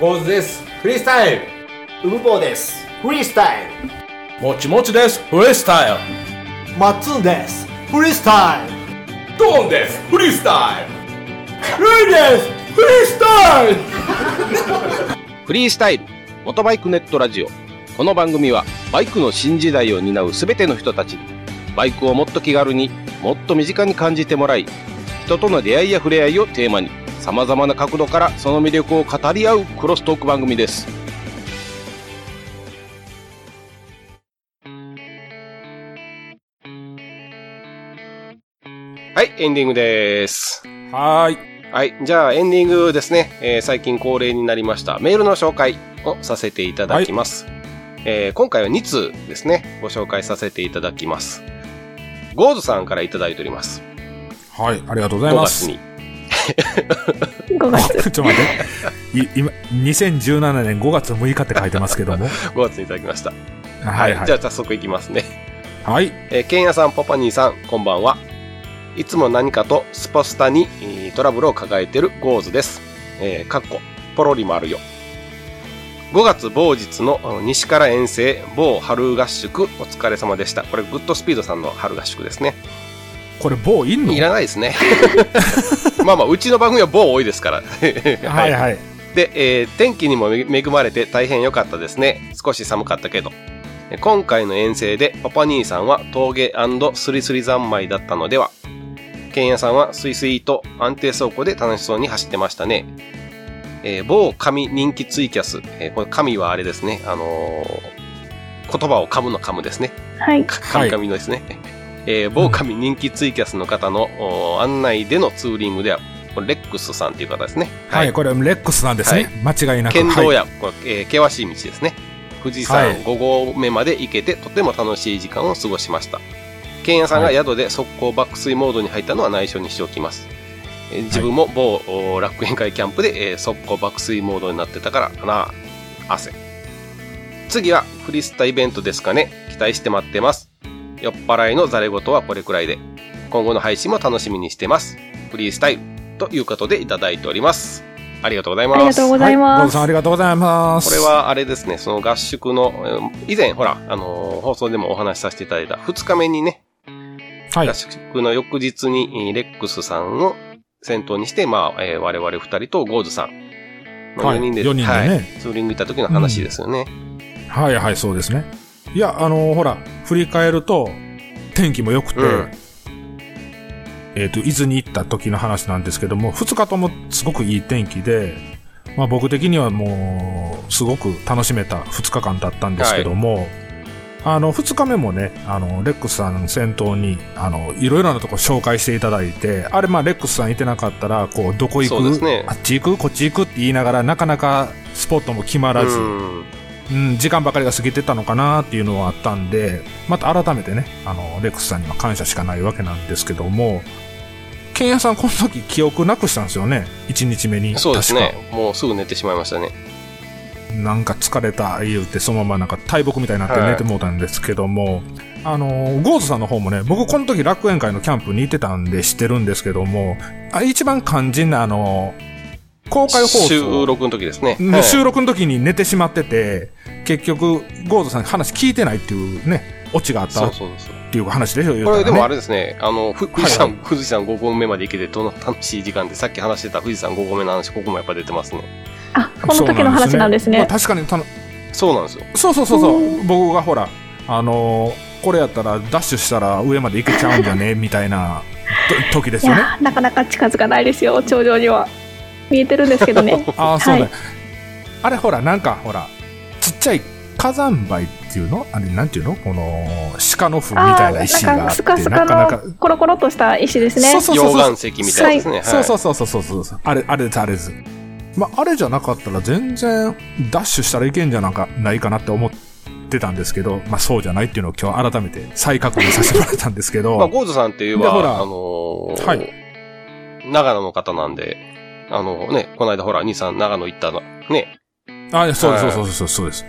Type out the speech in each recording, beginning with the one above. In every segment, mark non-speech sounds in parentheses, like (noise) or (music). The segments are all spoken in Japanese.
ゴーズです。フリースタイル。ウブボーです。フリースタイもちもちです。フリースタイル。ル。マッツンです。フリースタイル。ドーンです。フリースタイル。ルイです。フリースタイル。フリースタイル元バイクネットラジオこの番組はバイクの新時代を担う全ての人たちにバイクをもっと気軽にもっと身近に感じてもらい人との出会いや触れ合いをテーマにさまざまな角度からその魅力を語り合うクロストーク番組ですはいエンディングですはーい。はい。じゃあ、エンディングですね。えー最近恒例になりましたメールの紹介をさせていただきます。えー今回は2通ですね。ご紹介させていただきます。ゴーズさんからいただいております。はい、ありがとうござい5ます。月に。(laughs) 5月。(laughs) ちょっと待って。い今、2017年5月6日って書いてますけども。(laughs) 5月にいただきました。はいはいじゃ。あ、早速いきますね。はい。えー、ケンヤさん、パパニーさん、こんばんは。いつも何かとスポスタにえートラブルを抱えてるゴーズです。えー、かっこ、ポロリもあるよ。5月某日のあの西から遠征某春合宿お疲れ様でした。これグッドスピードさんの春合宿ですね。これ、棒いんの？いらないですね。(laughs) まあまあ、うちの番組は某多いですから。(laughs) はいはい。で、えー天気にも恵恵まれて大変良かったですね。少し寒かったけど。え今回の遠征でパパ兄さんは峠スリスリ三昧だったのではケンヤさんはスイスイと安定走行で楽しそうに走ってましたね。えー某神人気ツイキャス。えーこれ神はあれですね。あのー言葉を噛むの噛むですね。はい。神々のですね。えー某神人気ツイキャスの方のお案内でのツーリングでは、これレックスさんという方ですね。はい、これ、レックスなんですね。間違いなく。はい県道や、これえー険しい道ですね。富士山はい5合目まで行けて、とても楽しい時間を過ごしました。ケンヤさんが宿で速攻爆睡モードに入ったのは内緒にしておきます。えー自分も某お楽園会キャンプで、えー速攻爆睡モードになってたからな、汗。次はフリスタイベントですかね。期待して待ってます。酔っ払いのザレ言はこれくらいで。今後の配信も楽しみにしてます。フリースタイルということでいただいております。ありがとうございます。ありがとうございます。ズさんありがとうございます。これ、はあれですね、その合宿の、えー以前、ほら、あのー放送でもお話しさせていただいた2日目にね、はい合。宿の翌日に、えーレックスさんを先頭にして、まあ、えー我々2人とゴーズさんのはい4人で、四人でねはいツーリング行った時の話ですよね。はいはい、そうですね。いや、あのほら、振り返ると、天気も良くて、うん。えっ、と、伊豆に行った時の話なんですけども、二日ともすごくいい天気で、まあ僕的にはもう、すごく楽しめた二日間だったんですけども、あの、二日目もね、あの、レックスさん先頭に、あの、いろいろなとこ紹介していただいて、あれ、まあ、レックスさんいてなかったら、こう、どこ行く、ね。あっち行く？こっち行く？って言いながら、なかなかスポットも決まらず、うんうん、時間ばかりが過ぎてたのかなっていうのはあったんで、また改めてね、あの、レックスさんには感謝しかないわけなんですけども、ケンヤさんこの時記憶なくしたんですよね？1日目に。そうですね。もうすぐ寝てしまいましたね。なんか疲れた言うて、そのままなんか大木みたいになって寝てもうたんですけども、あの、ゴーズさんの方もね、僕この時楽園会のキャンプに行ってたんで知ってるんですけども、あ一番肝心なあの、公開放送。収録の時ですね。ではい収録の時に寝てしまってて、結局、ゴーズさんに話聞いてないっていうね、オチがあったっそうそうそう。ていう話でしょ、ねこれでもあれですね、あの、ふ富士山、はい富士山5合目まで行けてどの楽しい時間で、さっき話してた富士山5合目の話、ここもやっぱ出てますね。あ、この時の話なんですまあね。確かにたの、そうなんですよ。そうそうそうそう、僕がほら、あのーこれやったらダッシュしたら上まで行けちゃうんじゃね？みたいなと時ですよね。なかなか近づかないですよ、頂上には。見えてるんですけどね。(laughs) ああ、そうだ、はいあれほら、なんかほら、ちっちゃい火山灰っていうの？あれなんていうの？この、鹿の糞みたいな石なんかがあって、スカスカなかなかのコロコロっとした石ですね。そうそうそうそう溶岩石みたいなですね。はい。そうそうそうそうそうそうそう。あれ、あれです、あれです。まあ、あれじゃなかったら全然ダッシュしたらいけんじゃなんかないかなって思ってたんですけど、まあそうじゃないっていうのを今日改めて再確認させてもらったんですけど、(laughs) まあ、ゴーズさんって言えば、でほらあのーはい長野の方なんで、あのね、この間ほら、兄さん長野行ったの、ね、あ、そうです、そうです、そうです、そうです。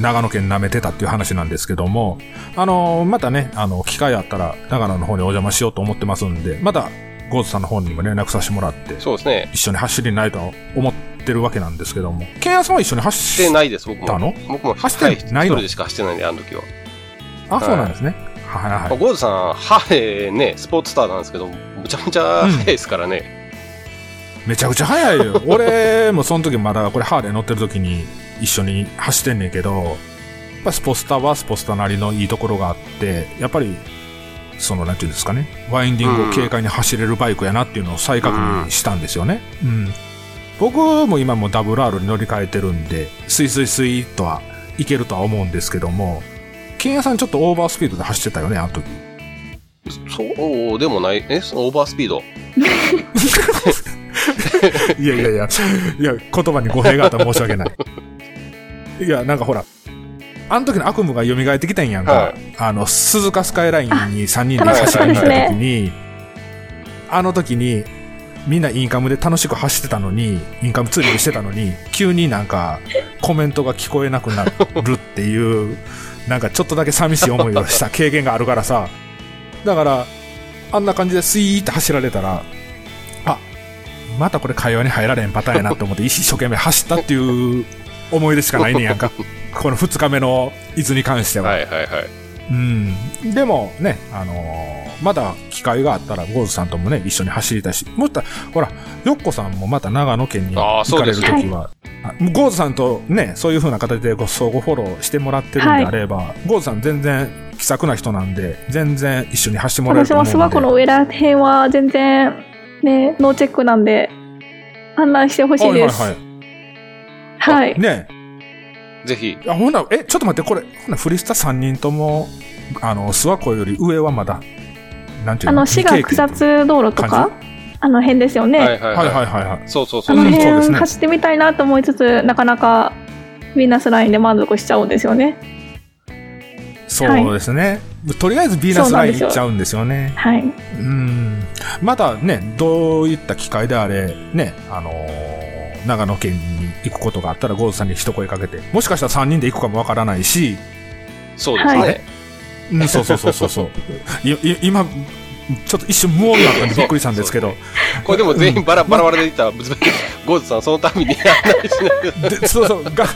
長野県舐めてたっていう話なんですけども、あのーまたね、あの、機会あったら長野の方にお邪魔しようと思ってますんで、また、ゴーズさんの方にも連絡させてもらって、そうですね。一緒に走りないと思ってるわけなんですけども、ケンヤさんは一緒に走してないです、僕も。僕も、走ってはいないの？一人でしか走ってないんで、あの時は。あ、そうなんですね。はいはいまあゴールドさん、ハーレーね、スポーツスターなんですけど、むちゃむちゃ速いですからね。めちゃくちゃ速いよ。(laughs) 俺もその時まだこれハーレー乗ってる時に一緒に走ってんねんけど、やっぱスポスタはスポスタなりのいいところがあって、やっぱり、その、なんていうんですかね、ワインディングを軽快に走れるバイクやなっていうのを再確認したんですよね。うん。僕も今もう WR に乗り換えてるんで、スイスイスイとはいけるとは思うんですけども、ケンヤさんちょっとオーバースピードで走ってたよね、あの時。そうでもない、え、そのオーバースピード？(laughs) (laughs) いやいやいや、いや、言葉に語弊があったら申し訳ない。いや、なんかほら、あの時の悪夢が蘇ってきたんやんか。はいあの、鈴鹿スカイラインに3人で走りに行った時に、あの時に、みんなインカムで楽しく走ってたのに、インカムツーリングしてたのに、急になんかコメントが聞こえなくなるっていう、なんかちょっとだけ寂しい思いをした経験があるからさ。だから、あんな感じでスイーって走られたら、あ、またこれ会話に入られんパターンやなって思って (laughs) 一生懸命走ったっていう思い出しかないねんやんか。この2日目の伊豆に関しては。はいはいはい。うん。でもね、あのーまだ機会があったら、ゴーズさんともね、一緒に走りたいし、もっと、ほら、ヨッコさんもまた長野県に行かれるそうですときは、あゴーズさんとね、そういう風な形でご相互フォローしてもらってるんであれば、ゴーズさん全然気さくな人なんで、全然一緒に走ってもらえる私もと思うんで。諏訪湖の上ら辺は全然ね、ノーチェックなんで、案内してほしいです。ははいい。はいはい。ねぜひ。あ、ほんなら、え、ちょっと待って、これ、ほんならフリスタ3人とも、あの、諏訪湖より上はまだ、なんていうの？あの、滋賀草津道路とか？感、あの辺ですよね。はいはいはい。はいはいはいはい。そうそうそう。あの辺ね走ってみたいなと思いつつ、なかなかヴィーナスラインで満足しちゃうんですよね。そうですね。とりあえずビーナスライン行っちゃうんですよね。はい。うん。まだね、どういった機会であれ、ね、あのー長野県に行くことがあったら、ゴーズさんに一声かけて、もしかしたら3人で行くかもわからないし、そうですはね。うん、そうそうそうそうそう。いい今、ちょっと一瞬無音になったんでびっくりしたんですけど、これでも全員バラバラバラでいったら、ゴーズさんそのために案内しないしでそうそう、が、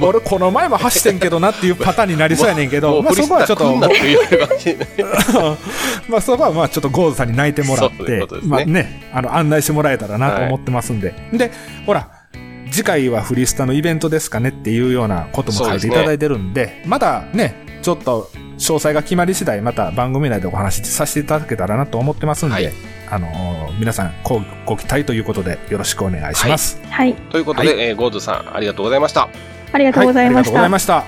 俺この前も走ってんけどなっていうパターンになりそうやねんけど、まあそこはちょっと、まあそこはまあちょっとゴーズさんに泣いてもらって、まあね、あの案内してもらえたらなと思ってますんで。で、ほら、次回はフリスタのイベントですかねっていうようなことも書いていただいてるんで、まだね、ちょっと詳細が決まり次第、また番組内でお話しさせていただけたらなと思ってますんで、はいあのー皆さんごご期待ということでよろしくお願いします。はい。ということで、えーゴーズさん、ありがとうございました。ありがとうございました。はありがとうございました。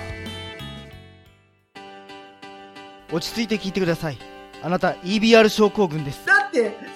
落ち着いて聞いてください。あなた EBR 症候群です。だって、だ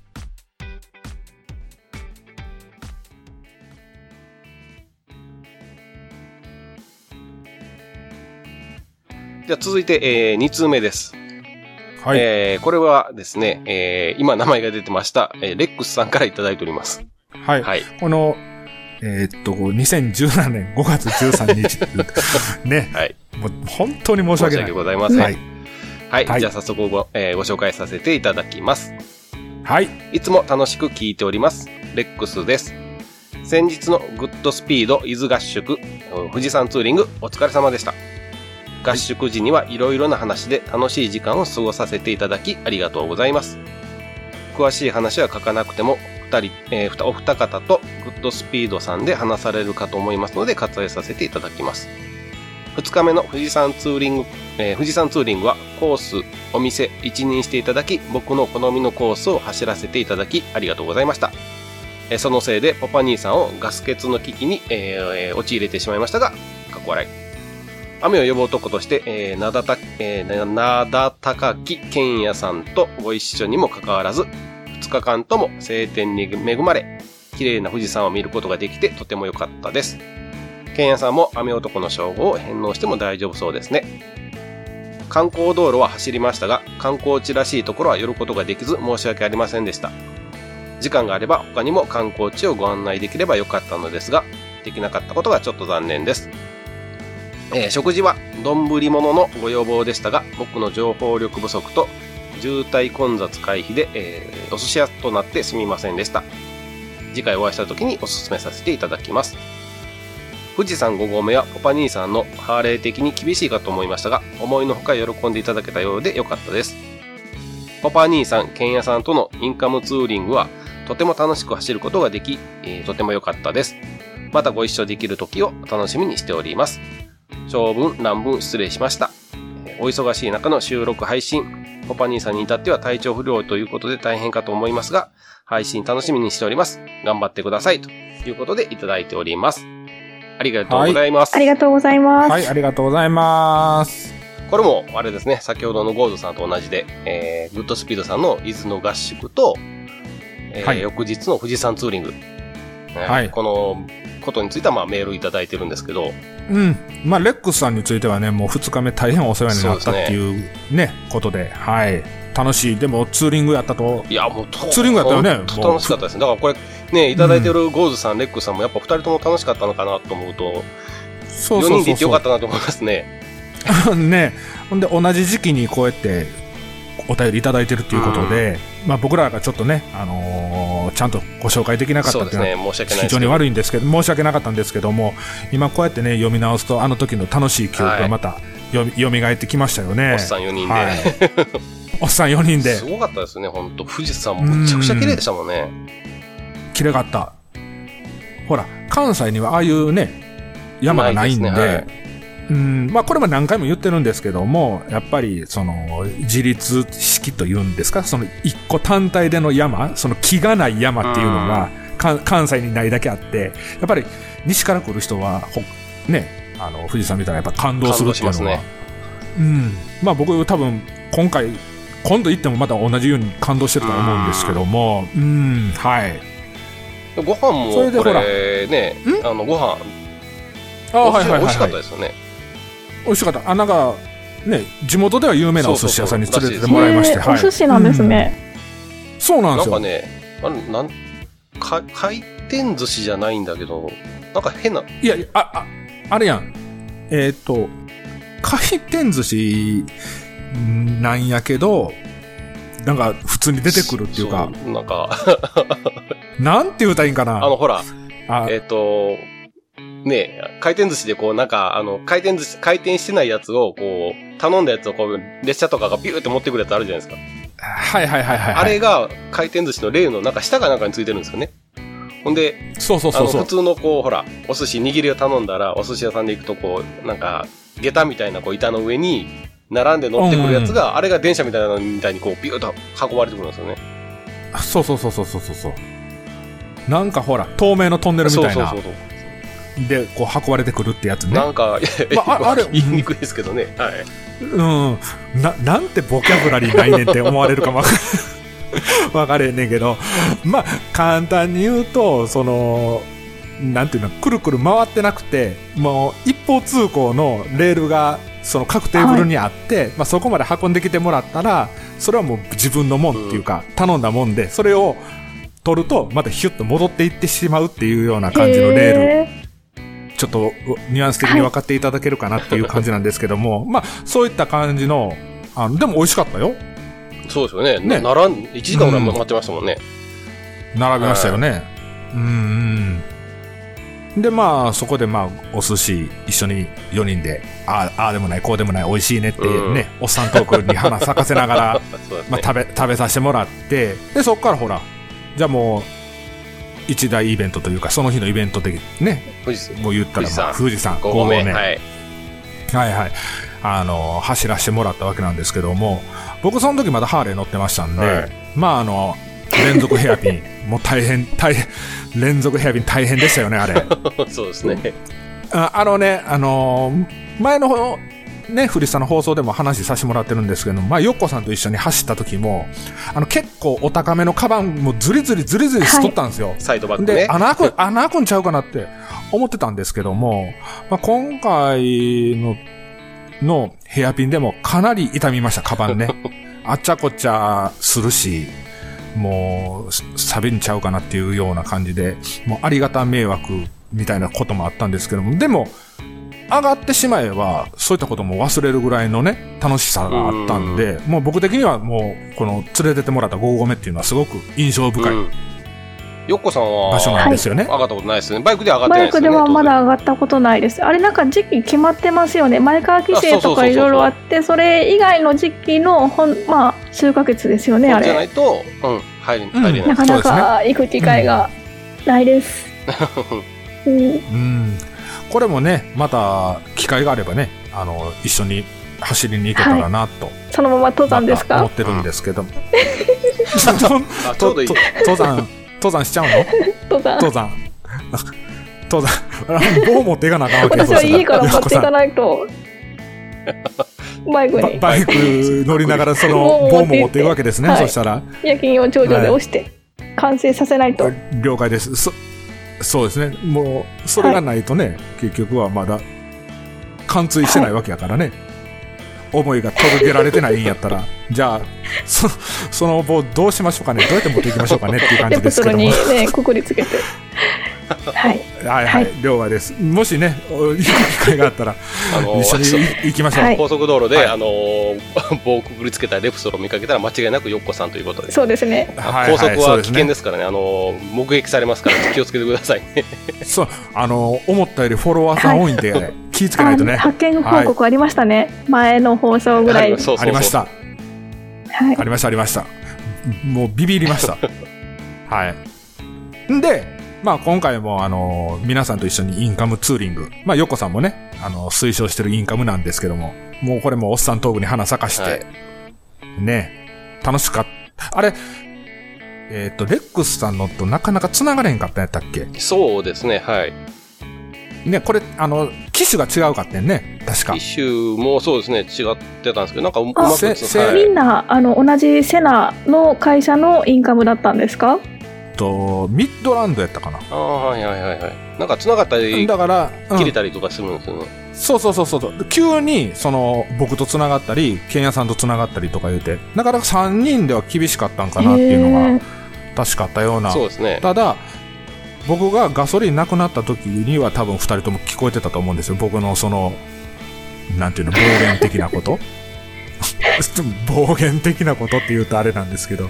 じゃあ続いて、え2通目です。はい。えーこれはですね、えー今名前が出てました、えーレックスさんからいただいております。はい。はい。この、えーっと、2017年5月13日。(laughs) ね。はい。もう本当に申し申し訳訳ない。ございません。ははい。い。はいじゃあ早速ご,、えーご紹介させていただきます。はい。いつも楽しく聞いております。レックスです。先日のグッドスピード伊豆合宿、うん富士山ツーリングお疲れ様でした。合宿時にはいろいろな話で楽しい時間を過ごさせていただきありがとうございます。詳しい話は書かなくても、二人、えーお二方とグッドスピードさんで話されるかと思いますので割愛させていただきます。二日目の富士山ツーリング、えー富士山ツーリングはコース、お店、一任していただき、僕の好みのコースを走らせていただき、ありがとうございました。えーそのせいで、パパ兄さんをガス欠の危機に、えーえー陥れてしまいましたが、かっこ笑い。雨を呼ぶ男として、えー、なだた、えーなだたかき剣也さんとご一緒にもかかわらず、2日間とも晴天に恵まれ、綺麗な富士山を見ることができてとても良かったです。ケンヤさんも雨男の称号を返納しても大丈夫そうですね。観光道路は走りましたが、観光地らしいところは寄ることができず申し訳ありませんでした。時間があれば他にも観光地をご案内できればよかったのですが、できなかったことがちょっと残念です。えー食事は丼物のご要望でしたが、僕の情報力不足と渋滞混雑回避で、えーお寿司屋となってすみませんでした。次回お会いした時にお勧めさせていただきます。富士山5合目はポパ兄さんのハーレー的に厳しいかと思いましたが、思いのほか喜んでいただけたようでよかったです。ポパ兄さん、ケンヤさんとのインカムツーリングはとても楽しく走ることができ、えーとても良かったです。またご一緒できる時を楽しみにしております。長文、乱文失礼しました。えーお忙しい中の収録配信、ポパ兄さんに至っては体調不良ということで大変かと思いますが、配信楽しみにしております。頑張ってください。ということでいただいております。ありがとうございます。ありがとうございます。はい、ありがとうございます。これも、あれですね、先ほどのゴーズさんと同じで、えー、グッドスピードさんの伊豆の合宿と、えーはい翌日の富士山ツーリング、ねはいこのことについてはまあメールいただいてるんですけど、うん。まあ、レックスさんについてはね、もう2日目大変お世話になったっていうね、ことで、はい。楽しい。でも、ツーリングやったと、いや、もうと、ツーリングやったよね楽しかったですね。だからこれ、ね、いただいてるゴーズさん、レックスさんもやっぱ二人とも楽しかったのかなと思うと、4そうそうそうそ人で行ってよかったなと思いますね。う。(laughs) ね。ほんで、同じ時期にこうやって、お便りいただいてるっていうことで、まあ僕らがちょっとね、あのーちゃんとご紹介できなかったっていうのは非常に。悪いんですけど、申し訳なかったんですけども、今こうやってね、読み直すと、あの時の楽しい記憶がまたよみ、蘇ってきましたよね。おっさん4人で。はいおっさん4人で。すごかったですね、本当富士山もむちゃくちゃ綺麗でしたもんね。綺麗かった。ほら、関西にはああいうね、山がないんで、ないですねうん、まあこれも何回も言ってるんですけども、やっぱりその自立式というんですか、その一個単体での山、その木がない山っていうのが、か関西にないだけあって、やっぱり西から来る人は、ほね、あの、富士山見たらやっぱ感動するっていうのは、ねうん。まあ僕多分今回、今度行ってもまた同じように感動してると思うんですけども、うん、はい。ご飯も、こそれでほられね、あの、ご飯、あはいはいはい、はい。美味しかったですよね。美味しかった。あ、なんか、ね、地元では有名なお寿司屋さんに連れてってもらいまして、ねお寿司なんですね。うんそうなんですよ。なんかね、あれ、なん、か回転寿司じゃないんだけど、なんか変な、いやあ、あ、あれやん。えーっと、回転寿司なんやけど、なんか普通に出てくるっていうか、なんか、(laughs) なんて言うたらいいんかな。あの、ほら、あえっ、と、ね回転寿司でこう、なんか、あの、回転寿司、回転してないやつを、こう、頼んだやつをこう、列車とかがビューって持ってくるやつあるじゃないですか。はいはいはいはい。あれが、回転寿司のレーンのなんか下かなんかについてるんですよね。ほんで、そうそうそうそう。普通のこう、ほら、お寿司握りを頼んだら、お寿司屋さんで行くとこう、なんか、下駄みたいなこう板の上に、並んで乗ってくるやつが、あれが電車みたいなのみたいにこう、ビューッと運ばれてくるんですよね。そうそうそうそうそうそうそう。なんかほら、透明のトンネルみたいなそうそうそう。そう。で、こう運ばれてくるってやつね。なんか、まあ (laughs) ああれ言いにくいですけどね。はい。うん。な、なんてボキャブラリーないねんって思われるかもわか (laughs) れへんねんけど、まあ、簡単に言うと、その、なんていうの、くるくる回ってなくて、もう一方通行のレールが、その各テーブルにあって、まあそこまで運んできてもらったら、それはもう自分のもんっていうか、頼んだもんで、それを取ると、またヒュッと戻っていってしまうっていうような感じのレール。へちょっとニュアンス的に分かっていただけるかなっていう感じなんですけども、(laughs) まあ、そういった感じの、あの、でも美味しかったよ。そうですよね。ねな並ん、1時間ぐらい待ってましたもんね。並びましたよね。うんうん。で、まあ、そこでまあ、お寿司一緒に4人で、ああ、でもない、こうでもない、美味しいねってうんね、おっさんトークに花咲かせながら、(laughs) ね。まあ、食べ、食べさせてもらって、で、そこからほら、じゃあもう、一大イベントというか、その日のイベントでね、富士山もう言ったら、まあ、富士山5合目。5合目はい。はいはい。あの、走らせてもらったわけなんですけども、僕その時まだハーレー乗ってましたんで、はいまああの、連続ヘアピン、(laughs) もう大変、大変、連続ヘアピン大変でしたよね、あれ。(laughs) そうですね。ああのね、あの前の方、ね、フリスタの放送でも話させてもらってるんですけど、まあ、ヨッコさんと一緒に走った時も、あの、結構お高めのカバンもずりずりずりずりしとったんですよ。サイドバックで、ね。(laughs) 穴開く、穴開くんちゃうかなって思ってたんですけども、まあ、今回の、のヘアピンでもかなり痛みました、カバンね。(laughs) あっちゃこっちゃするし、もう、錆びんちゃうかなっていうような感じで、もうありがた迷惑みたいなこともあったんですけども、でも、上がってしまえば、そういったことも忘れるぐらいのね、楽しさがあったんで、もう僕的にはもう、この連れてってもらった5合目っていうのはすごく印象深いうんよっこさんは場所なんですよね。上がったことないですよね。バイクでは上がってなバイクいですよね。ではまだ上がったことないです。あれなんか時期決まってますよね。前川規制とかいろいろあって、それ以外の時期のほん、まあ、数ヶ月ですよね、あそうじゃないれ。と、うん、入り、入れない。なかなか行く機会がないです。うんうん。これもね、また、機会があればね、あの、一緒に走りに行けたらなと、そのまま登山ですか？思ってるんですけど。あ (laughs) ちょうどいいとと登山、登山しちゃうの？登山。登山。登山。棒持っていかなあかんわけ私は家から持っていかい。ないと、(laughs) バイクバにバイク乗りながらその (laughs) 棒も持っていくわけですね、はいそしたら。夜勤を頂上で押して、完成させないと。了解です。そ、そうですね。もう、それがないとね、結局はまだ、貫通してないわけやからね。思いが届けられてないんやったら、(laughs) じゃあ、そ、その棒どうしましょうかねどうやって持っていきましょうかねっていう感レじですけども。(laughs) ね、くくりつけて。はい。はいははいい、了解です。もしね、お行く機会があったら、あの一緒に行きましょう。はい高速道路で、はいあのー棒をくくりつけたレプソルを見かけたら間違いなくよっこさんということで。そうですね。はい高速は危険ですからね、あのー目撃されますから気をつけてくださいね。(laughs) そう、あの、思ったよりフォロワーさん多いんで、気ぃつけないとね。あ発見報告ありましたね。前の放送ぐらいありました。はいあ。りました、ありました。もうビビりました。はい。んで、まあ今回もあの、皆さんと一緒にインカムツーリング。まあヨコさんもね、あの、推奨してるインカムなんですけども、もうこれもおっさんトークに花咲かして、はいね、楽しかった。あれ、えっ、と、レックスさんのとなかなか繋がれへんかったんやったっけ？そうですね、はい。ね、これ、あの、機種が違うかってんね、確か。機種もそうですね、違ってたんですけど、なんかうまくはいみんな、あの、同じセナの会社のインカムだったんですか？と、ミッドランドやったかな。ああ、はいはいはいはい。なんか繋がったり、だから、うん切れたりとかするんですよね。そうそうそうそう。急に、その、僕と繋がったり、ケンヤさんと繋がったりとか言うて、だから3人では厳しかったんかなっていうのへがー、確かあったような。そうですね。ただ、僕がガソリンなくなった時には多分2人とも聞こえてたと思うんですよ。僕のその、なんていうの、暴言的なこと。(laughs) 暴言的なことって言うとあれなんですけど、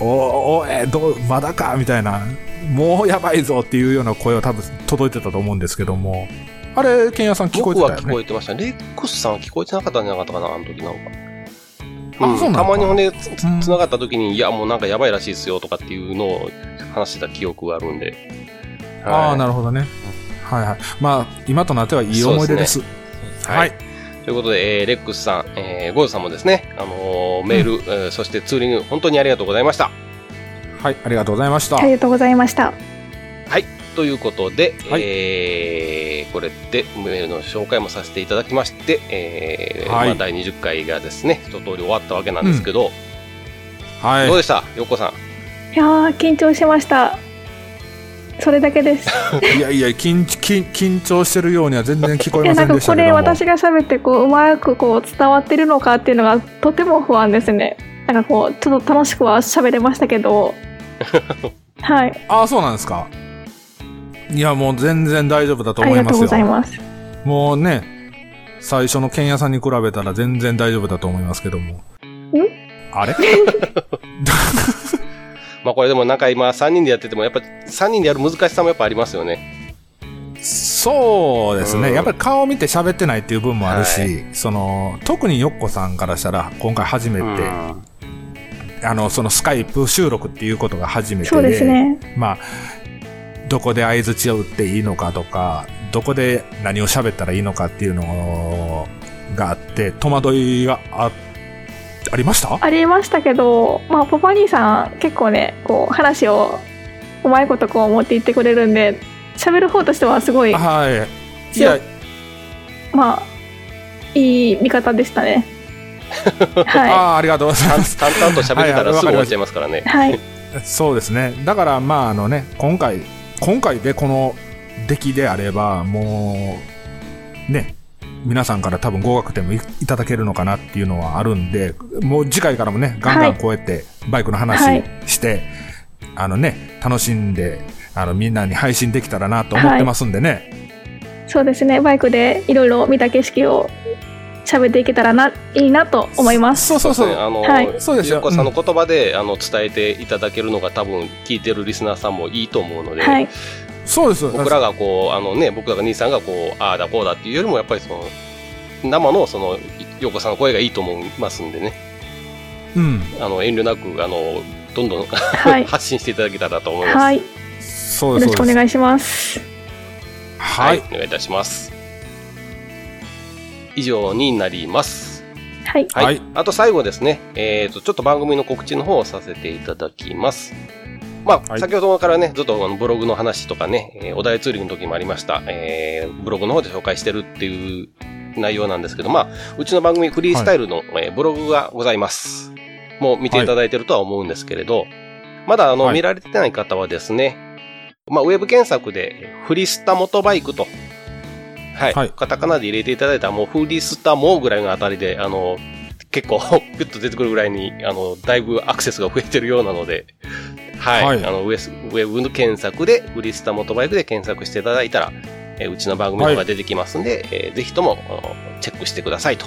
おおえどうまだか？みたいな、もうやばいぞっていうような声は多分届いてたと思うんですけども、あれ、ケンヤさん聞こえてたよね僕は聞こ。えてました。レックスさんは聞こえてなかったんじゃなかったかな、あの時なんか。うんたまにほんで、つつうん繋がった時に、いや、もうなんかやばいらしいですよとかっていうのを話してた記憶があるんで。ああ、なるるほどね。はいはい。まあ、今となってはいい思い出です。ははいい。ということで、えーレックスさん、えーゴーズさんもですね、あのーメール、えーそしてツーリング、本当にありがとうございました。はい、ありがとうございました。ありがとうございました。はい。ということで、はいえーこれでメールの紹介もさせていただきまして、えーはいまあ、第20回がですね、一通り終わったわけなんですけど、はい。どうでした？よっこさん。いやー、緊張しました。それだけです。いやいや、緊緊緊張してるようには全然聞こいや、えませなんんかこれでしたけども。私が喋ってこう、うまくこう伝わってるのかっていうのがとても不安ですね。なんかこう、ちょっと楽しくは喋れましたけど。(laughs) はい。ああ、そうなんですか。いや、もう全然大丈夫だと思いますよ。ありがとうございます。もうね、最初の剣屋さんに比べたら全然大丈夫だと思いますけども。あれ？(laughs) まあこれでもなんか今3人でやってても、やっぱ3人でやる難しさもやっぱありますよね。そうですね、うんやっぱり顔見て喋ってないっていう部分もあるし、はその、特によっこさんからしたら、今回初めて、うんあの、そのスカイプ収録っていうことが初めてで、そうですね。まあ、どこで相槌を打っていいのかとか、どこで何を喋ったらいいのかっていうのがあって、戸惑いがあ、ありました？ありましたけど、まあ、パパ兄さん結構ね、こう、話をうまいことこう持っていってくれるんで、喋る方としてはすごい、はい。い強や、まあ、いい見方でしたね。(laughs) はああ、ありがとうございます。淡々と喋ってたらすぐ終わっちゃいますからねい。。はい。そうですね。だから、まあ、あのね、今回、今回でこの出来であれば、もう、ね、皆さんから多分合格点もいいただけるのかなっていうのはあるんで、もう次回からもね、ガンガンこうやってバイクの話はいして、あのね、楽しんで、あの、みんなに配信できたらなと思ってますんでね。そうですね。バイクでいろいろ見た景色を喋っていけたらな、いいなと思います。そうそうそう。ねあの、はいそうですよゆうこさんの言葉で、あの、伝えていただけるのが多分聞いてるリスナーさんもいいと思うので、はい。そうです。僕らがこう、あのね、僕らが兄さんがこう、ああだこうだっていうよりも、やっぱりその、生のその、ようこさんの声がいいと思いますんでね、うん。あの、遠慮なく、あの、どんどん、はい (laughs) 発信していただけたらと思います。はい。よそうです。ろしくお願いします。はい。お願いいたします。以上になります。はい。はい。はいあと最後ですね、えっ、と、ちょっと番組の告知の方をさせていただきます。まあ、はい先ほどからね、ずっとあのブログの話とかね、えーお題ツーリングの時もありました、えーブログの方で紹介してるっていう内容なんですけど、まあ、うちの番組フリースタイルの、えーブログがございます。もう見ていただいてるとは思うんですけれど、まだあの、はい見られてない方はですね、まあ、ウェブ検索で、フリスタモトバイクと、はい。はいカタカナで入れていただいたら、もうフリスタモぐらいのあたりで、あの、結構、(laughs) ピュッと出てくるぐらいに、あの、だいぶアクセスが増えてるようなので、はい。はいあのウェス、ウェブの検索で、フリスタモトバイクで検索していただいたら、えーうちの番組が出てきますんで、えーぜひとも、チェックしてくださいと。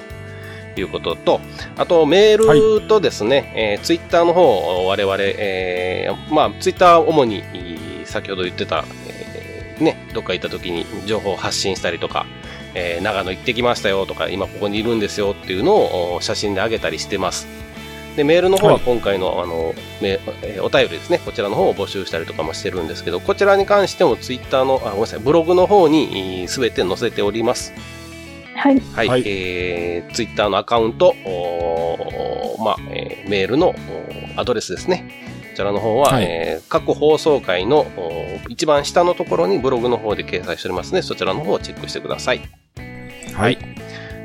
いうことと、あとメールとですね、えツイッターの方、我々、えーまあ、ツイッター主に、い先ほど言ってた、えーね、どっか行った時に情報を発信したりとか、えー長野行ってきましたよとか、今ここにいるんですよっていうのをお写真で上げたりしてます。で、メールの方ははい今回の、あの、めえーお便りですね、こちらの方を募集したりとかもしてるんですけど、こちらに関してもツイッターの、あ、ごめんなさい、ブログの方にすべて載せております。はい。はい、はいえー、ツイッターのアカウント、おーまあ、えーメールのおーアドレスですね。こちらの方は、はいえー各放送回の一番下のところにブログの方で掲載しておりますので、そちらの方をチェックしてください。はい。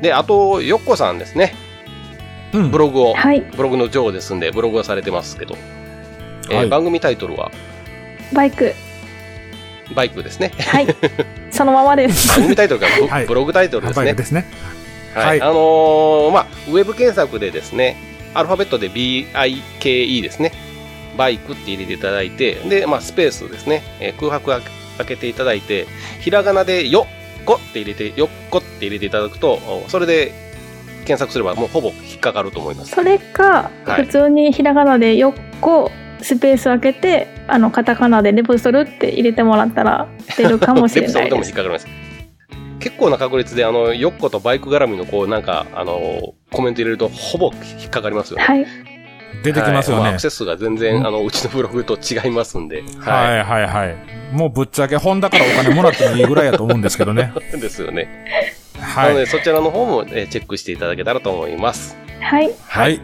で、あと、よっこさんですね。うんブログを、はい。ブログの女王ですんで、ブログをされてますけど、えーはい番組タイトルは、バイク。バイクですね。はい。そのままです。(laughs) 番組タイトルがブ,、はいブログタイトルですねバイク。ですね。はい。はいあのーまあ、ウェブ検索でですね、アルファベットで BIKE ですね。バイクって入れていただいて、で、まあ、スペースですね。えー空白開け開けていただいて、ひらがなでよっこって入れて、よっこって入れていただくと、おそれで検索すればもうほぼ引っかかると思います。それか、はい普通にひらがなでよっこ、スペース開けて、あの、カタカナでレプソルって入れてもらったら出るかもしれレプソルでもないです。(laughs) 引っかかります。結構な確率で、あの、よっことバイク絡みの、こう、なんか、あの、コメント入れると、ほぼ引っかかりますよね。はい。出てきますよねはいアク。セス数が全然、うんあの、うちのブログと違いますんで。はいはいはい。もうぶっちゃけホンダからお金もらってもいいぐらいやと思うんですけどね。い。(laughs) ですよね。はい。なので、そちらの方も、えーチェックしていただけたらと思います。はい。はい。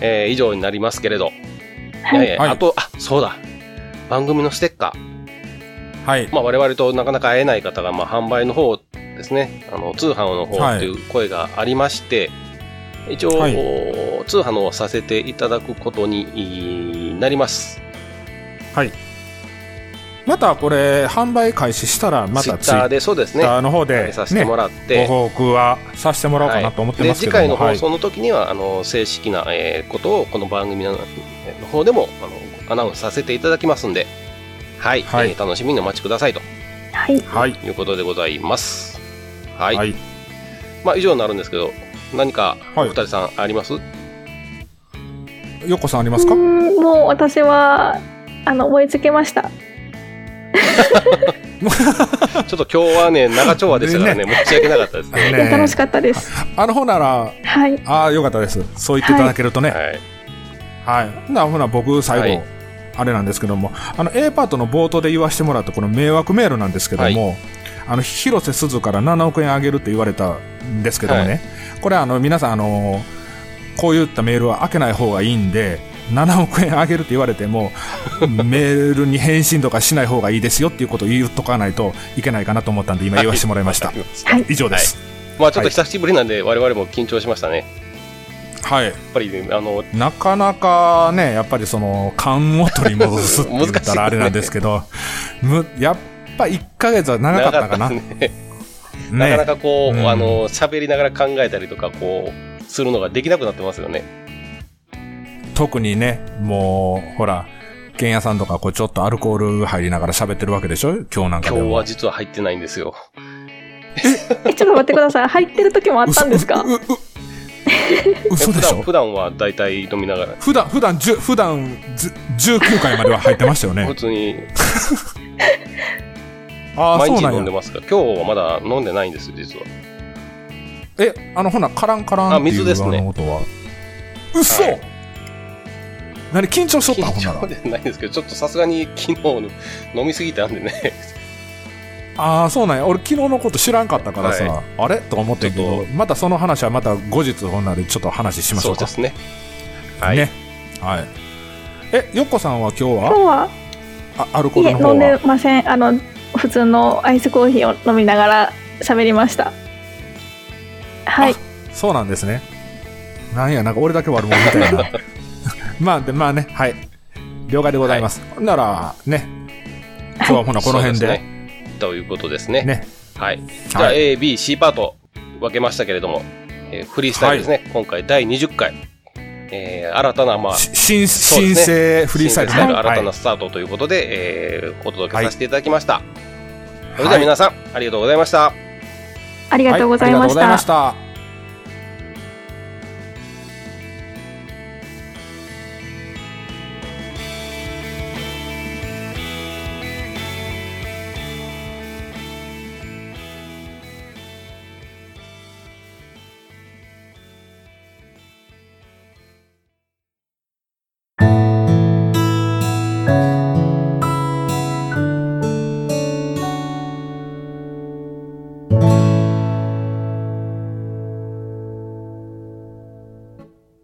えー以上になりますけれど。はいあと、あ、そうだ。番組のステッカー。はい。まあ、我々となかなか会えない方が、まあ、販売の方ですね。あの、通販の方っていう声がありまして、一応、はいお通販をさせていただくことになります。はい。またこれ、販売開始したら、またツイッッターで、そうですね。ターの方上でげさせてね、もらって、ご報告はさせてもらおうかなと思ってますけども。で次回の放はい送の時には、あの正式な、えーことをこの番組のの方でもあのアナウンスさせていただきますんで、はい、はいえー楽しみにお待ちくださいとはい。はい。いうことでございます。はい。はい。まあ以上になるんですけど、何かおはい二人さんあります、よっこさんありまうすかもう私は、あの、思いつきました。(laughs) ちょっと今日はね、長丁場でしたからね、申し訳なかったですね。ね楽しかったです。あのほんなら、はい。ああ、よかったです。そう言っていただけるとね。はい。はい。ほな、ほな、僕、最後、はいあれなんですけども、あの、A パートの冒頭で言わせてもらったこの迷惑メールなんですけども、あの、広瀬すずから7億円あげるって言われたんですけどもね、はこれ、あの、皆さん、あの、こういったメールは開けない方がいいんで、7億円あげるって言われても、(laughs) メールに返信とかしない方がいいですよっていうことを言っとかないといけないかなと思ったんで、今言わせてもらいました。はい。以上です。まあちょっと久しぶりなんで、我々も緊張しましたね。はい。やっぱりね、あの、なかなかね、やっぱりその、勘を取り戻すって言ったら (laughs) あれなんですけど、む、やっぱ1ヶ月は長かったかな。長か。ねなかなかこう、うんあの、喋りながら考えたりとか、こう、するのができなくなってますよね。特にね、もう、ほら、剣屋さんとか、こう、ちょっとアルコール入りながら喋ってるわけでしょ？今日なんかでも。今日は実は入ってないんですよ。(laughs) え、ちょっと待ってください。入ってる時もあったんですか？(laughs) 嘘でしょ？普段は大体飲みながら、普段、普段、じゅ普段、ず19回までは入ってましたよ普ね。通に (laughs) ああ、毎日そうなんや。飲んでますか？ら、今日はまだ飲んでないんですよ、実は。え、あの、ほな、カランカランっていうあ水ですね音は。嘘、はい何緊張しとった？んほんな緊張ら。ではないんですけど、ちょっとさすがに昨日飲みすぎたんでね、(laughs) ああ、そうなんや。俺昨日のこと知らんかったからさ、はあれ？と思ってんけちょど、またその話はまた後日ほんならちょっと話しましょか。そううですね。はい。ね。はい。え、よっこさんは今日今日は？は、あアルコールの方飲んではません。あの、普通のアイスコーヒーを飲みながら喋りました。はい。そうなんですね。なんや、なんか俺だけ悪者みたいな。(laughs) (laughs) まあ、で、まあね、はい。了解でございます。なら、ね。今日はほな、この辺で。そうすねということですね。ね。はい。じゃあ、はい A、B、C パート分けましたけれども、えーフリースタイルですね。今回第20回。えー新たな、まあ、し新、そうですね新生フリースタイル新生ね。は新たないスタートということで、えーお届けさせていただきました。それでは皆さん、ありがとうございました。ありがとうございましたはありがとうございまし。た。